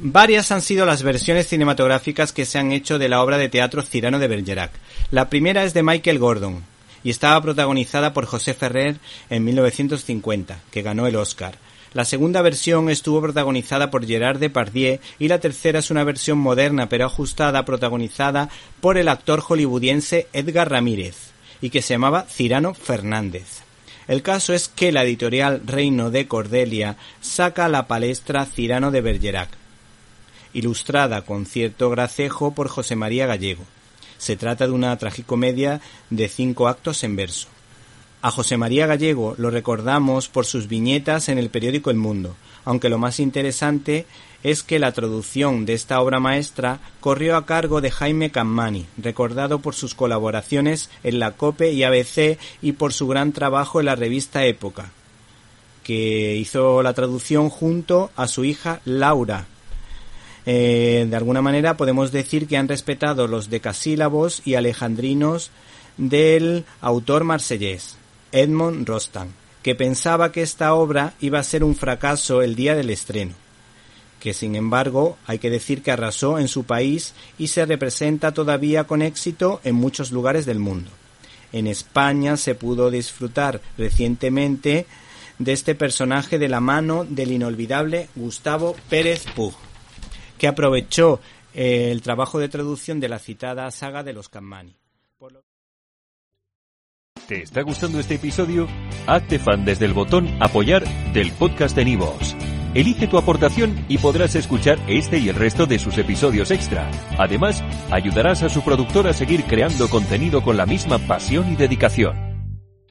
Varias han sido las versiones cinematográficas que se han hecho de la obra de teatro Cirano de Bergerac. La primera es de Michael Gordon y estaba protagonizada por José Ferrer en 1950, que ganó el Oscar. La segunda versión estuvo protagonizada por Gerard Depardieu y la tercera es una versión moderna pero ajustada protagonizada por el actor hollywoodiense Edgar Ramírez y que se llamaba Cirano Fernández. El caso es que la editorial Reino de Cordelia saca a la palestra Cirano de Bergerac, ilustrada con cierto gracejo por José María Gallego. Se trata de una tragicomedia de cinco actos en verso. A José María Gallego lo recordamos por sus viñetas en el periódico El Mundo, aunque lo más interesante es que la traducción de esta obra maestra corrió a cargo de Jaime Cammani, recordado por sus colaboraciones en la COPE y ABC y por su gran trabajo en la revista Época, que hizo la traducción junto a su hija Laura. Eh, de alguna manera podemos decir que han respetado los decasílabos y alejandrinos del autor marsellés. Edmond Rostand, que pensaba que esta obra iba a ser un fracaso el día del estreno, que sin embargo hay que decir que arrasó en su país y se representa todavía con éxito en muchos lugares del mundo. En España se pudo disfrutar recientemente de este personaje de la mano del inolvidable Gustavo Pérez Pug, que aprovechó eh, el trabajo de traducción de la citada saga de los Cammani. ¿Te está gustando este episodio? Hazte fan desde el botón Apoyar del podcast de Nivos. Elige tu aportación y podrás escuchar este y el resto de sus episodios extra. Además, ayudarás a su productor a seguir creando contenido con la misma pasión y dedicación.